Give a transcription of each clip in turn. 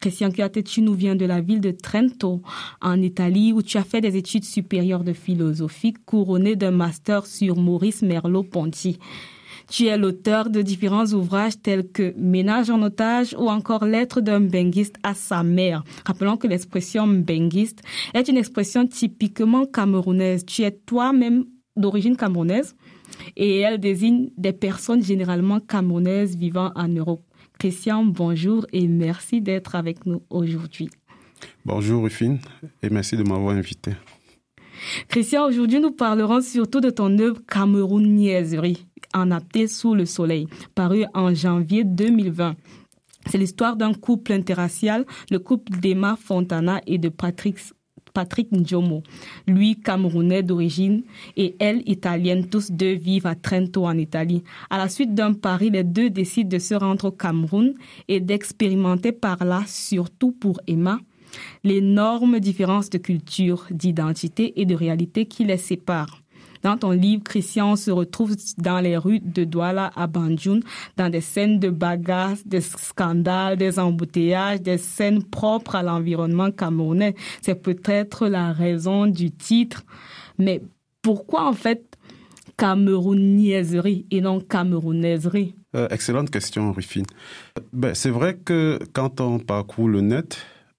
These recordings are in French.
Christian Chiate, tu nous viens de la ville de Trento, en Italie, où tu as fait des études supérieures de philosophie, couronné d'un master sur Maurice Merleau-Ponty. Tu es l'auteur de différents ouvrages tels que Ménage en otage ou encore Lettre d'un benguiste à sa mère. Rappelons que l'expression benguiste est une expression typiquement camerounaise. Tu es toi-même d'origine camerounaise et elle désigne des personnes généralement camerounaises vivant en Europe. Christian, bonjour et merci d'être avec nous aujourd'hui. Bonjour Rufine et merci de m'avoir invité. Christian, aujourd'hui nous parlerons surtout de ton œuvre Camerouniaiserie en apté sous le soleil, paru en janvier 2020. C'est l'histoire d'un couple interracial, le couple d'Emma Fontana et de Patrick Patrick Njomo, lui camerounais d'origine et elle italienne, tous deux vivent à Trento en Italie. À la suite d'un pari, les deux décident de se rendre au Cameroun et d'expérimenter par là, surtout pour Emma, l'énorme différence de culture, d'identité et de réalité qui les séparent. Dans ton livre, Christian se retrouve dans les rues de Douala à Banjul, dans des scènes de bagarres, des scandales, des embouteillages, des scènes propres à l'environnement camerounais. C'est peut-être la raison du titre. Mais pourquoi en fait camerounaiserie et non camerounaiserie? Euh, Excellente question, Rufine. Ben, c'est vrai que quand on parcourt le net,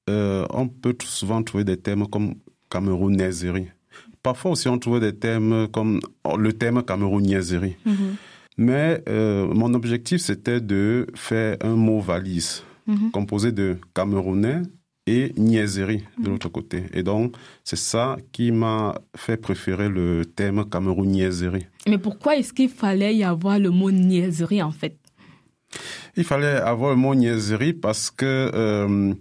euh, on peut souvent trouver des thèmes comme camerounaiserie. Parfois aussi, on trouve des thèmes comme le thème camerouniaiserie. Mhm. Mais euh, mon objectif, c'était de faire un mot valise mhm. composé de camerounais et niaiserie de mhm. l'autre côté. Et donc, c'est ça qui m'a fait préférer le thème camerouniaiserie. Mais pourquoi est-ce qu'il fallait y avoir le mot niaiserie en fait? Il fallait avoir le mot niaiserie parce que euh,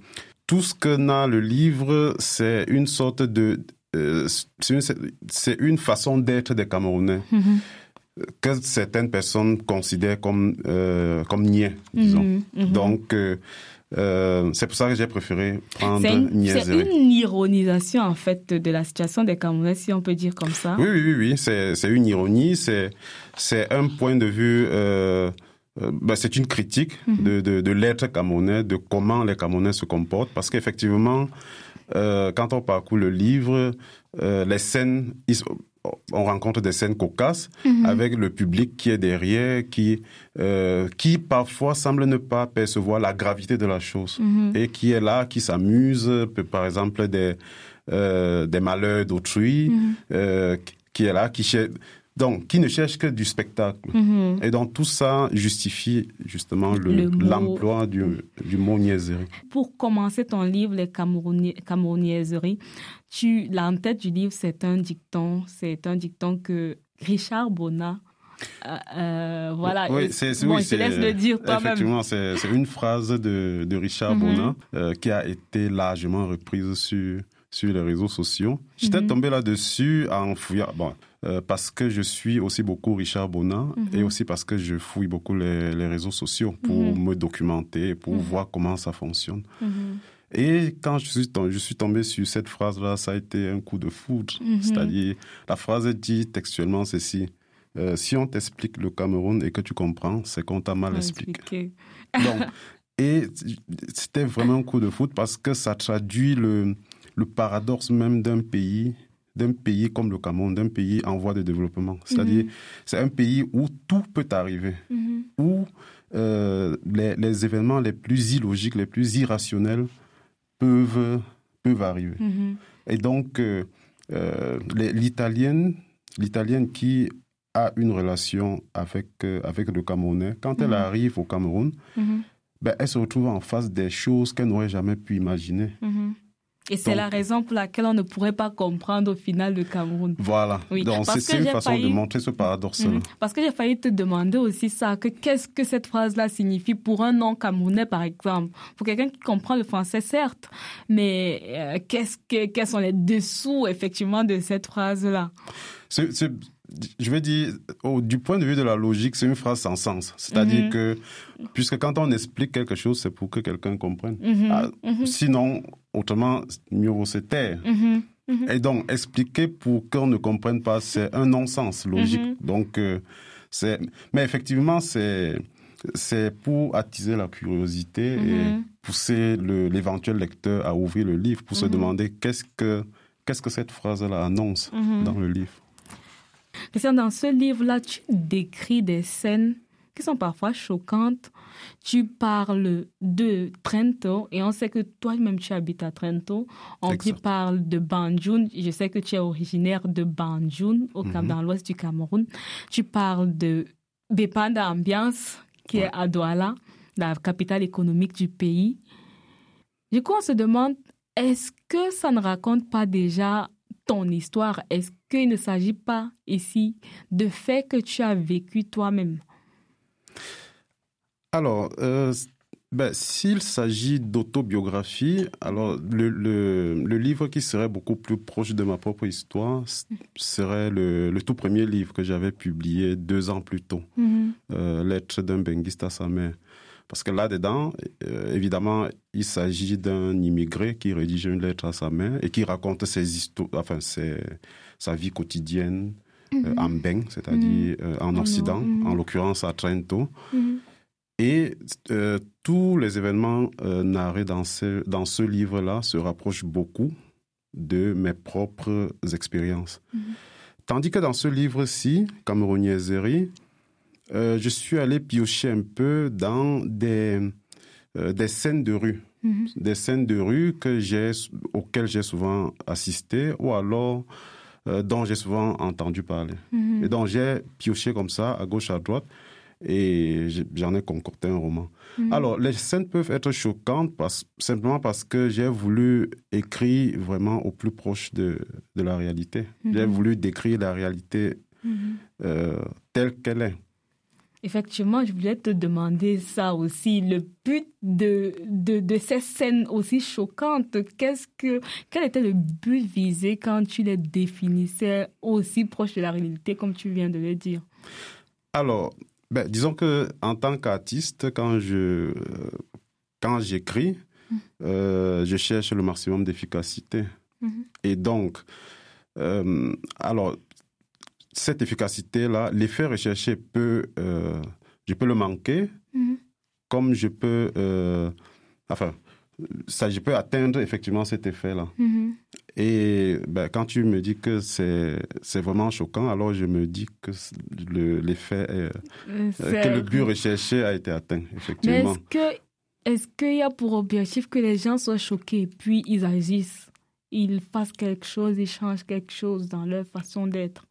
tout ce que n'a le livre, c'est une sorte de euh, c'est une, façon d'être des Camerounais. Mm-hmm. que certaines personnes considèrent comme euh, comme niais, disons. Mm-hmm. Mm-hmm. Donc euh, c'est pour ça que j'ai préféré prendre C'est une ironisation en fait de la situation des Camerounais, si on peut dire comme ça. Oui, oui, oui, oui. c'est une ironie, c'est un point de vue. Euh, ben, c'est une critique de, de, de l'être camerounais, de comment les Camerounais se comportent, parce qu'effectivement, euh, quand on parcourt le livre, euh, les scènes, on rencontre des scènes cocasses mhm. avec le public qui est derrière, qui euh, qui parfois semble ne pas percevoir la gravité de la chose mhm. et qui est là, qui s'amuse, par exemple des des malheurs d'autrui, mhm. qui est là, qui donc, qui ne cherche que du spectacle. Mhm. Et donc, tout ça justifie justement l'emploi du, du, mot niaiserie. Pour commencer ton livre, Les Camerouniaiseries, tu, l'en tête du livre, c'est un dicton, c'est un dicton que Richard Bonnat euh, euh voilà. Oui, c'est bon, je laisse le dire toi-même. Effectivement, c'est une phrase de, de Richard mhm. Bonnat euh, qui a été largement reprise sur sur les réseaux sociaux. J'étais mhm. tombé là-dessus en fouillant. Bon, euh, parce que je suis aussi beaucoup Richard mhm. et aussi parce que je fouille beaucoup les, les réseaux sociaux pour mhm. me documenter, pour mhm. voir comment ça fonctionne. Et quand je suis, tombé, je suis tombé sur cette phrase-là, ça a été un coup de foudre. C'est-à-dire, la phrase dit textuellement ceci. Euh, si on t'explique le Cameroun et que tu comprends, c'est qu'on t'a mal expliqué. Donc, et c'était vraiment un coup de foudre parce que ça traduit le, le paradoxe même d'un pays d'un pays comme le Cameroun, d'un pays en voie de développement. C'est-à-dire, mhm. c'est un pays où tout peut arriver, mhm. où euh, les, événements les plus illogiques, les plus irrationnels peuvent, peuvent arriver. Mhm. Et donc, euh, euh, l'Italienne, l'Italienne qui a une relation avec, avec le Camerounais, quand elle arrive au Cameroun, ben, elle se retrouve en face des choses qu'elle n'aurait jamais pu imaginer. Et c'est la raison pour laquelle on ne pourrait pas comprendre au final le Cameroun. Voilà. Oui. Donc c'est une façon de montrer ce paradoxe-là. Mhm. Parce que j'ai failli te demander aussi ça, que qu'est-ce que cette phrase-là signifie pour un non camerounais, par exemple. Pour quelqu'un qui comprend le français, certes, mais euh, qu'est-ce que, quels sont les dessous, effectivement, de cette phrase-là? Je vais dire, du point de vue de la logique, c'est une phrase sans sens. C'est-à-dire mhm. que, puisque quand on explique quelque chose, c'est pour que quelqu'un comprenne. Mhm. Ah, mhm. Sinon, autrement, mieux vaut se taire. Et donc, expliquer pour qu'on ne comprenne pas, c'est un non-sens logique. Donc, euh, c'est, mais effectivement, c'est, c'est pour attiser la curiosité et pousser l'éventuel lecteur à ouvrir le livre pour se demander qu'est-ce que qu'est-ce que cette phrase-là annonce dans le livre. Christian, dans ce livre-là, tu décris des scènes qui sont parfois choquantes. Tu parles de Trento et on sait que toi-même tu habites à Trento. On te parle de Banjul. Je sais que tu es originaire de Banjul, au mm dans l'ouest du Cameroun. Tu parles de Bepanda Ambiance, qui est à Douala, la capitale économique du pays. Du coup, on se demande, est-ce que ça ne raconte pas déjà ton histoire Est-ce qu'il ne s'agit pas ici de faits que tu as vécu toi-même? Alors, euh, ben, s'il s'agit d'autobiographie, alors le, le, livre qui serait beaucoup plus proche de ma propre histoire serait le, le tout premier livre que j'avais publié deux ans plus tôt, euh, Lettre d'un benguiste à sa mère. Parce que là-dedans, euh, évidemment, il s'agit d'un immigré qui rédige une lettre à sa mère et qui raconte ses histoires, enfin, sa vie quotidienne euh, mhm. en Beng, c'est-à-dire mhm. euh, en Occident, mhm. en l'occurrence à Trento. Et tous les événements narrés dans ce, dans ce livre-là se rapprochent beaucoup de mes propres expériences. Tandis que dans ce livre-ci, Camerouniaiserie, euh, je suis allé piocher un peu dans des, euh, des scènes de rue. Mhm. Des scènes de rue que j'ai, auxquelles j'ai souvent assisté ou alors euh, dont j'ai souvent entendu parler. Mhm. Et donc j'ai pioché comme ça, à gauche, à droite, et j'en ai concocté un roman. Mhm. Alors, les scènes peuvent être choquantes parce, simplement parce que j'ai voulu écrire vraiment au plus proche de, de la réalité. J'ai voulu décrire la réalité telle qu'elle est. Effectivement, je voulais te demander ça aussi. Le but de, de, de ces scènes aussi choquantes, qu'est-ce que, quel était le but visé quand tu les définissais aussi proches de la réalité, comme tu viens de le dire? Alors, ben, disons que en tant qu'artiste, quand je, quand j'écris, mm. euh, je cherche le maximum d'efficacité. Mm-hmm. Et donc, euh, alors, cette efficacité-là, l'effet recherché peut, euh, je peux le manquer, mhm. comme je peux, euh, enfin, ça, je peux atteindre effectivement cet effet-là. Mhm. Et ben, quand tu me dis que c'est c'est vraiment choquant, alors je me dis que l'effet, euh, que le but recherché a été atteint, effectivement. est-ce que est-ce qu'il y a pour objectif que les gens soient choqués puis ils agissent, ils fassent quelque chose, ils changent quelque chose dans leur façon d'être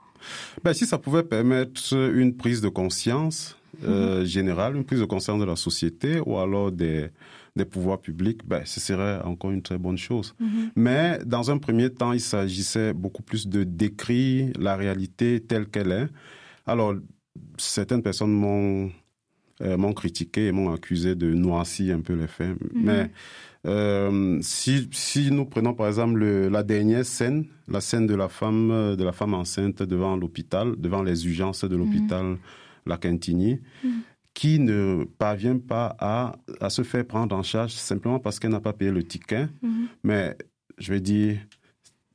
ben, Si ça pouvait permettre une prise de conscience euh, mhm. générale, une prise de conscience de la société ou alors des, des pouvoirs publics, ben, ce serait encore une très bonne chose. Mhm. Mais dans un premier temps, il s'agissait beaucoup plus de décrire la réalité telle qu'elle est. Alors, certaines personnes m'ont euh, m'ont critiqué et m'ont accusé de noircir un peu les faits. Mhm. Mais euh, si, si nous prenons par exemple le, la dernière scène, la scène de la femme de la femme enceinte devant l'hôpital, devant les urgences de l'hôpital mhm. La Quintigny, mhm. qui ne parvient pas à, à se faire prendre en charge simplement parce qu'elle n'a pas payé le ticket. Mais je vais dire,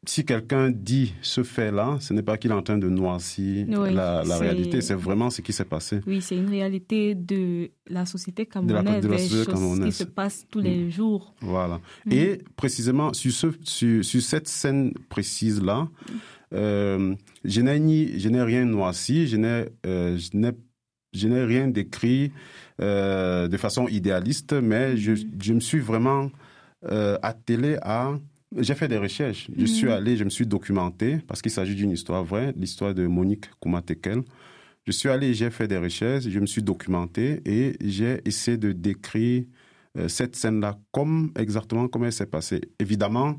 si quelqu'un dit ce fait-là, ce n'est pas qu'il est en train de noircir la, la réalité, c'est vraiment ce qui s'est passé. Oui, c'est une réalité de la société camerounaise, de la, société choses qui se passent tous les mm. jours. Voilà. Mm. Et précisément sur, ce, sur, sur cette scène précise-là, euh, je n'ai rien noirci, je n'ai euh, rien décrit euh, de façon idéaliste, mais je, mm. je me suis vraiment attelé à j'ai fait des recherches. Je suis mhm. allé, je me suis documenté parce qu'il s'agit d'une histoire vraie, l'histoire de Monique Koumatekel. Je suis allé, j'ai fait des recherches, je me suis documenté et j'ai essayé de décrire euh, cette scène-là comme exactement comme elle s'est passée. Évidemment,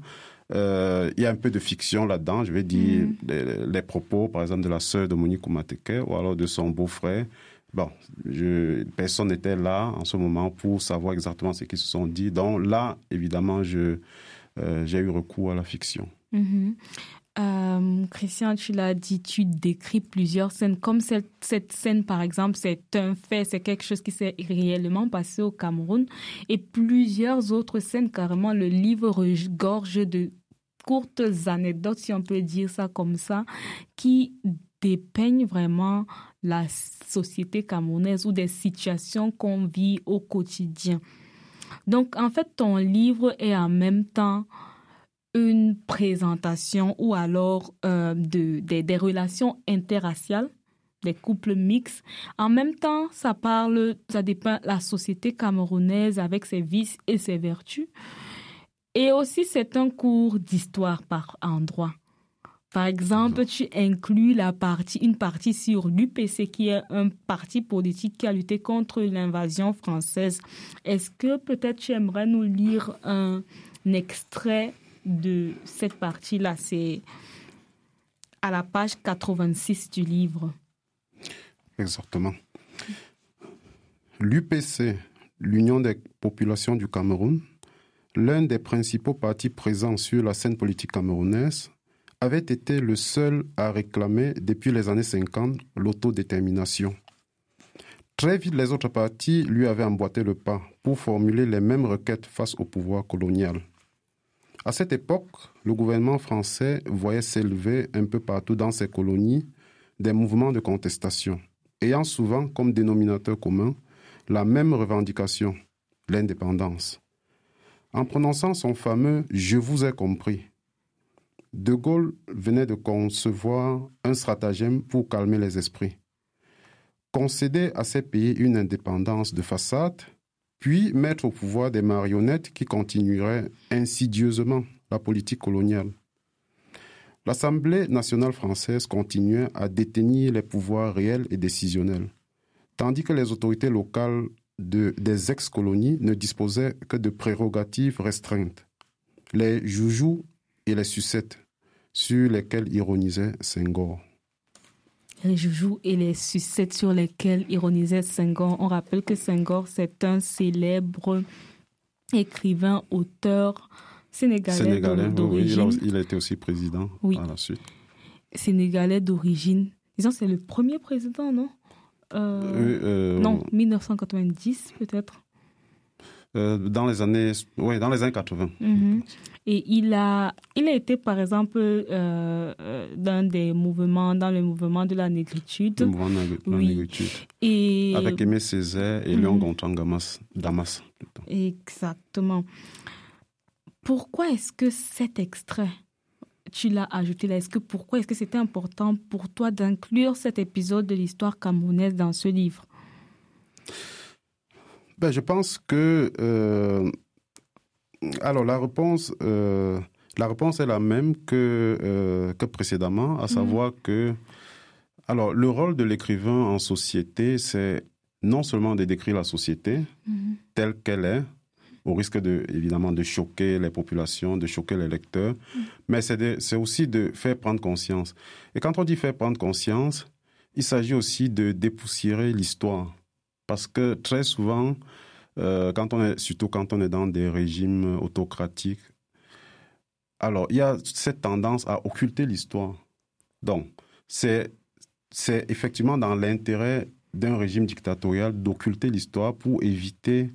euh, il y a un peu de fiction là-dedans. Je vais dire mhm. les, propos, par exemple, de la sœur de Monique Koumatekel ou alors de son beau-frère. Bon, je, personne n'était là en ce moment pour savoir exactement ce qu'ils se sont dit. Donc là, évidemment, je euh, j'ai eu recours à la fiction. Mhm. Euh, Christian, tu l'as dit, tu décris plusieurs scènes. Comme cette, cette scène, par exemple, c'est un fait, c'est quelque chose qui s'est réellement passé au Cameroun. Et plusieurs autres scènes, carrément, le livre regorge de courtes anecdotes, si on peut dire ça comme ça, qui dépeigne vraiment la société camerounaise ou des situations qu'on vit au quotidien. Donc, en fait, ton livre est en même temps une présentation ou alors euh, de, des relations interraciales, des couples mixtes. En même temps, ça parle, ça dépeint la société camerounaise avec ses vices et ses vertus. Et aussi, c'est un cours d'histoire par endroit. Par exemple, tu inclus la partie, une partie sur l'UPC, qui est un parti politique qui a lutté contre l'invasion française. Est-ce que peut-être tu aimerais nous lire un extrait de cette partie-là? C'est à la page 86 du livre. Exactement. L'UPC, l'Union des populations du Cameroun, l'un des principaux partis présents sur la scène politique camerounaise, avait été le seul à réclamer depuis les années 50 l'autodétermination. Très vite, les autres partis lui avaient emboîté le pas pour formuler les mêmes requêtes face au pouvoir colonial. À cette époque, le gouvernement français voyait s'élever un peu partout dans ses colonies des mouvements de contestation, ayant souvent comme dénominateur commun la même revendication, l'indépendance. En prononçant son fameux Je vous ai compris, De Gaulle venait de concevoir un stratagème pour calmer les esprits. Concéder à ces pays une indépendance de façade, puis mettre au pouvoir des marionnettes qui continueraient insidieusement la politique coloniale. L'Assemblée nationale française continuait à détenir les pouvoirs réels et décisionnels, tandis que les autorités locales des ex-colonies ne disposaient que de prérogatives restreintes. Les joujoux et les sucettes sur lesquels ironisait Senghor. Les joujoux et les sucettes sur lesquels ironisait Senghor. On rappelle que Senghor, c'est un célèbre écrivain, auteur sénégalais, d'origine. Oui, il a été aussi président oui. à la suite. Sénégalais d'origine. Disons, c'est le premier président, non? Euh, euh, non, 1990 peut-être. Euh, dans les années, ouais, dans les années 80. Mhm. Et il a, il a été par exemple dans des mouvements, dans le mouvement de la négritude. Le mouvement de la négritude. Et avec Aimé Césaire et Léon mhm. Gontran Damas. Exactement. Pourquoi est-ce que cet extrait tu l'as ajouté là. Est-ce que pourquoi est-ce que c'était important pour toi d'inclure cet épisode de l'histoire camerounaise dans ce livre? Ben, je pense que euh, alors la réponse euh, la réponse est la même que euh, que précédemment, à mhm. savoir que alors le rôle de l'écrivain en société, c'est non seulement de décrire la société mhm. telle qu'elle est, au risque de, évidemment de choquer les populations, de choquer les lecteurs, mm. mais c'est aussi de faire prendre conscience. Et quand on dit faire prendre conscience, il s'agit aussi de dépoussiérer l'histoire. Parce que très souvent, euh, quand on est, surtout quand on est dans des régimes autocratiques, alors il y a cette tendance à occulter l'histoire. Donc, c'est effectivement dans l'intérêt d'un régime dictatorial d'occulter l'histoire pour éviter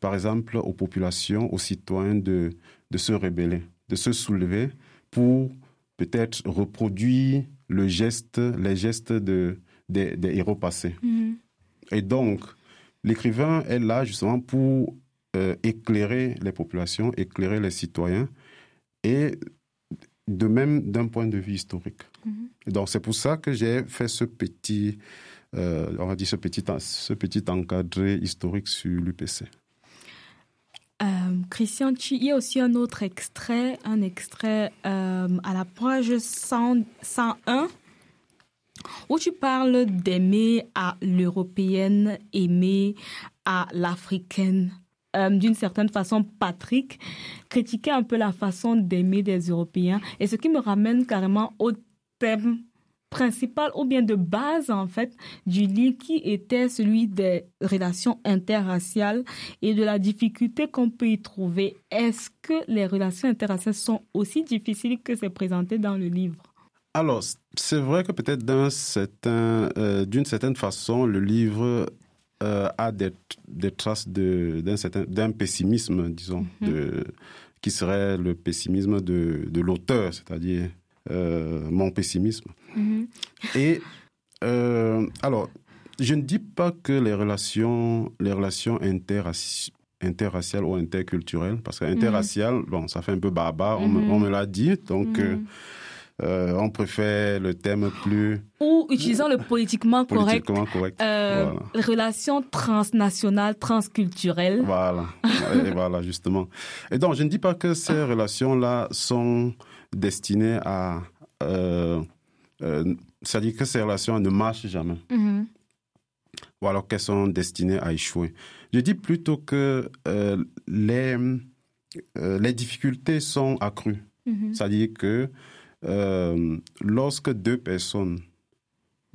par exemple, aux populations, aux citoyens de, de se rebeller, de se soulever pour peut-être reproduire le geste, les gestes de, des, héros passés. Mm-hmm. Et donc, l'écrivain est là justement pour euh, éclairer les populations, éclairer les citoyens, et de même d'un point de vue historique. Mm-hmm. Donc, c'est pour ça que j'ai fait ce petit, euh, on va dire ce petit, ce petit encadré historique sur l'UPC. Euh, Christian, il y a aussi un autre extrait, un extrait à la page 101 où tu parles d'aimer à l'européenne, aimer à l'africaine. Euh, d'une certaine façon, Patrick critiquait un peu la façon d'aimer des Européens. Et ce qui me ramène carrément au thème principal ou bien de base en fait du livre qui était celui des relations interraciales et de la difficulté qu'on peut y trouver. Est-ce que les relations interraciales sont aussi difficiles que c'est présenté dans le livre? Alors, c'est vrai que peut-être d'un certain, euh, d'une certaine façon, le livre euh, a des, des traces d'un certain, d'un pessimisme, disons, mhm. de, qui serait le pessimisme de, de l'auteur, c'est-à-dire mon pessimisme. Mm-hmm. Et alors, je ne dis pas que les relations, les relations interraciales ou interculturelles, parce que interracial, bon, ça fait un peu barbare, on, me, l'a dit, donc euh, on préfère le thème plus... Ou utilisant le politiquement correct. Politiquement correct. Euh, Relations transnationales, transculturelles. Voilà. et voilà, justement. Et donc, je ne dis pas que ces relations-là sont destinées à... Euh, euh, C'est-à-dire que ces relations ne marchent jamais. Mm-hmm. Ou alors qu'elles sont destinées à échouer. Je dis plutôt que euh, les, les difficultés sont accrues. Mm-hmm. C'est-à-dire que euh, lorsque deux personnes,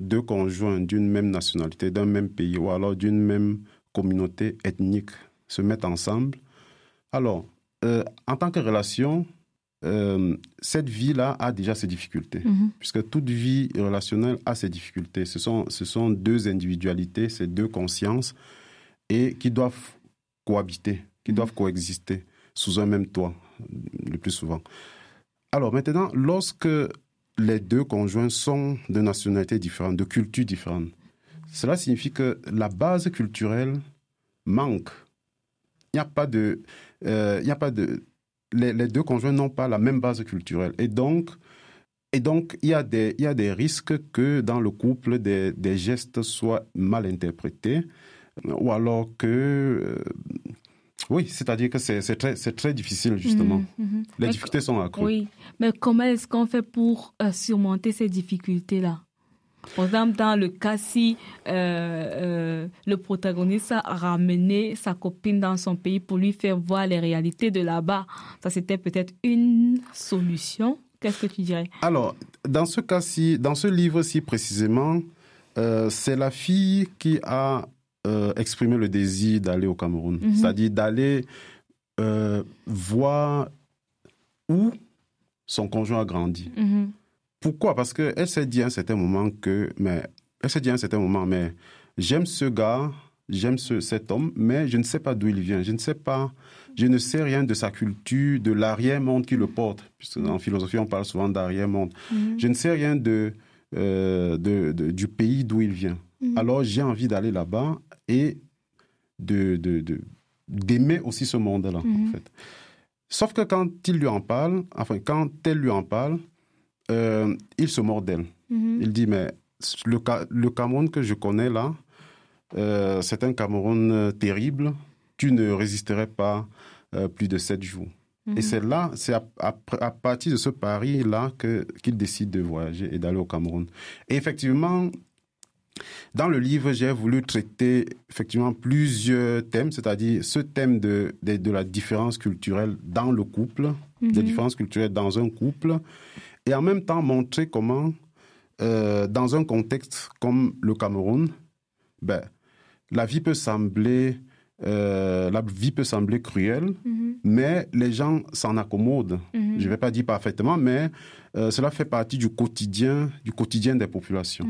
deux conjoints d'une même nationalité, d'un même pays ou alors d'une même communauté ethnique se mettent ensemble, alors, euh, en tant que relation, euh, cette vie-là a déjà ses difficultés, mhm. puisque toute vie relationnelle a ses difficultés. Ce sont, ce sont deux individualités, ces deux consciences, et qui doivent cohabiter, qui mhm. doivent coexister sous un même toit, le plus souvent. Alors maintenant, lorsque les deux conjoints sont de nationalités différentes, de cultures différentes, cela signifie que la base culturelle manque. Il n'y a pas de, euh, il a pas de, les, deux conjoints n'ont pas la même base culturelle et donc, et donc il y a des, il y a des risques que dans le couple des, des gestes soient mal interprétés ou alors que euh, oui, c'est-à-dire que c'est très, très, difficile, justement. Mhm, mhm. Les difficultés sont accrues. Oui, mais comment est-ce qu'on fait pour euh, surmonter ces difficultés-là? Par exemple, dans le cas si euh, euh, le protagoniste a ramené sa copine dans son pays pour lui faire voir les réalités de là-bas, ça c'était peut-être une solution? Qu'est-ce que tu dirais? Alors, dans ce cas-ci, dans ce livre-ci précisément, c'est la fille qui a euh, exprimer le désir d'aller au Cameroun, mhm. c'est-à-dire d'aller euh, voir où son conjoint a grandi. Mhm. Pourquoi? Parce qu'elle s'est dit à un certain moment que, mais elle s'est dit à un certain moment, mais j'aime ce gars, j'aime ce, cet homme, mais je ne sais pas d'où il vient, je ne sais pas, je ne sais rien de sa culture, de l'arrière-monde qui le porte, puisque en philosophie on parle souvent d'arrière-monde. Mhm. Je ne sais rien de, euh, de, du pays d'où il vient. Alors j'ai envie d'aller là-bas et de, d'aimer aussi ce monde-là, en mhm. fait. Sauf que quand il lui en parle, enfin, quand elle lui en parle, euh, il se mord d'elle. Mhm. Il dit, mais le, le Cameroun que je connais là, euh, c'est un Cameroun terrible. Tu ne résisterais pas euh, plus de sept jours. Et mhm. c'est là, c'est à, à, partir de ce pari-là qu'il décide de voyager et d'aller au Cameroun. Et effectivement, dans le livre, j'ai voulu traiter effectivement plusieurs thèmes, c'est-à-dire ce thème de, de, la différence culturelle dans le couple, des mhm. différences culturelles dans un couple, et en même temps montrer comment, euh, dans un contexte comme le Cameroun, ben, la vie peut sembler, euh, la vie peut sembler cruelle, mhm. mais les gens s'en accommodent. Mhm. Je ne vais pas dire parfaitement, mais euh, cela fait partie du quotidien, du quotidien des populations.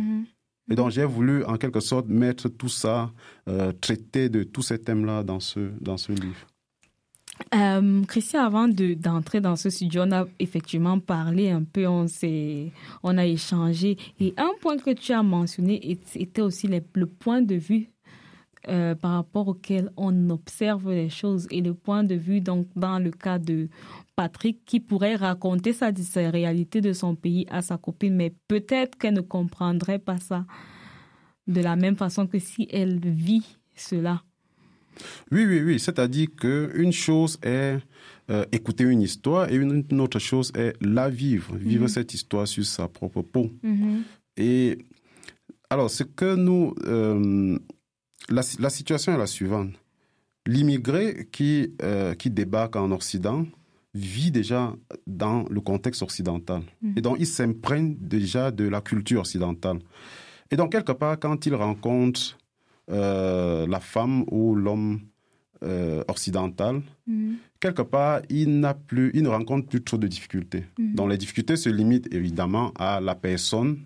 Et donc j'ai voulu en quelque sorte mettre tout ça, euh, traiter de tous ces thèmes-là dans ce, dans ce livre. Euh, Christian, avant d'entrer dans ce studio, on a effectivement parlé un peu, on, on a échangé. Et un point que tu as mentionné était aussi le point de vue euh, par rapport auquel on observe les choses et le point de vue donc dans le cas de Patrick qui pourrait raconter sa, réalité de son pays à sa copine, mais peut-être qu'elle ne comprendrait pas ça de la même façon que si elle vit cela. Oui, oui, oui. C'est-à-dire qu'une chose est euh, écouter une histoire et une, autre chose est la vivre, vivre mhm. cette histoire sur sa propre peau. Mhm. Et alors, ce que nous, euh, la, situation est la suivante. L'immigré qui, euh, qui débarque en Occident vit déjà dans le contexte occidental. Mm. Et donc, il s'imprègne déjà de la culture occidentale. Et donc, quelque part, quand il rencontre euh, la femme ou l'homme euh, occidental, mm. quelque part, il, n'a plus, il ne rencontre plus trop de difficultés. Mm. Donc, les difficultés se limitent évidemment à la personne,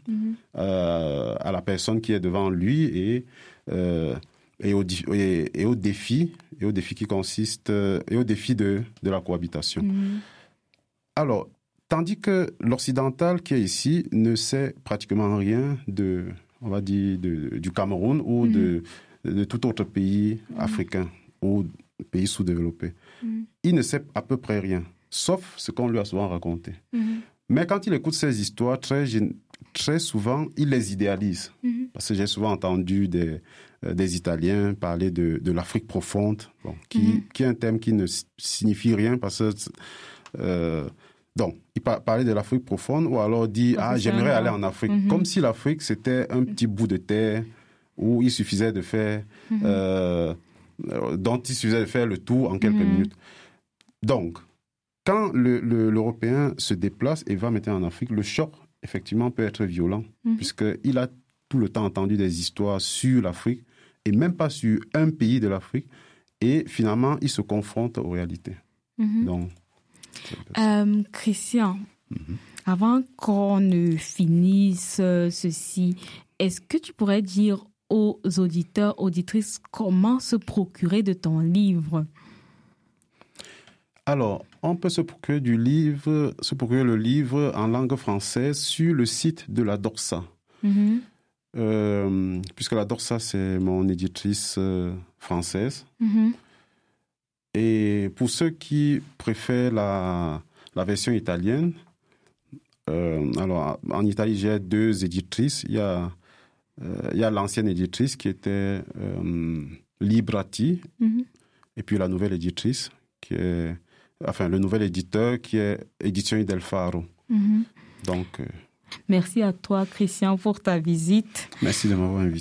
à la personne qui est devant lui et euh, et, au, et, au défi, et au défi qui consiste, euh, et au défi de, de la cohabitation. Mm-hmm. Alors, Tandis que l'occidental qui est ici ne sait pratiquement rien de, on va dire, du Cameroun ou de, de tout autre pays africain ou pays sous-développé. Il ne sait à peu près rien, sauf ce qu'on lui a souvent raconté. Mais quand il écoute ces histoires, très, très souvent, il les idéalise. Parce que j'ai souvent entendu des, euh, des Italiens parler de, de l'Afrique profonde, bon, qui, mhm. qui, est un thème qui ne signifie rien parce que... Euh, donc, il parlait de l'Afrique profonde ou alors dit Ah, j'aimerais aller en Afrique. Mhm. Comme si l'Afrique, c'était un petit bout de terre où il suffisait de faire. Mhm. Euh, dont il suffisait de faire le tour en quelques minutes. Donc, quand l'Européen le, se déplace et va maintenant en Afrique, le choc, effectivement, peut être violent, puisqu'il a tout le temps entendu des histoires sur l'Afrique et même pas sur un pays de l'Afrique. Et finalement, il se confronte aux réalités. Mhm. Donc, euh, Christian, mhm. avant qu'on ne finisse ceci, est-ce que tu pourrais dire aux auditeurs, auditrices, comment se procurer de ton livre? Alors, on peut se procurer du livre, se procurer le livre en langue française sur le site de la Dorsa. Mhm. Euh, puisque la Dorsa, c'est mon éditrice euh, française. Mm-hmm. Et pour ceux qui préfèrent la, la version italienne, euh, alors en Italie, j'ai deux éditrices. Il y a, l'ancienne éditrice qui était Librati, mm-hmm. et puis la nouvelle éditrice, qui est, enfin, le nouvel éditeur qui est Édition Del Faro. Mm-hmm. Donc, Merci à toi, Christian, pour ta visite. Merci de m'avoir invité.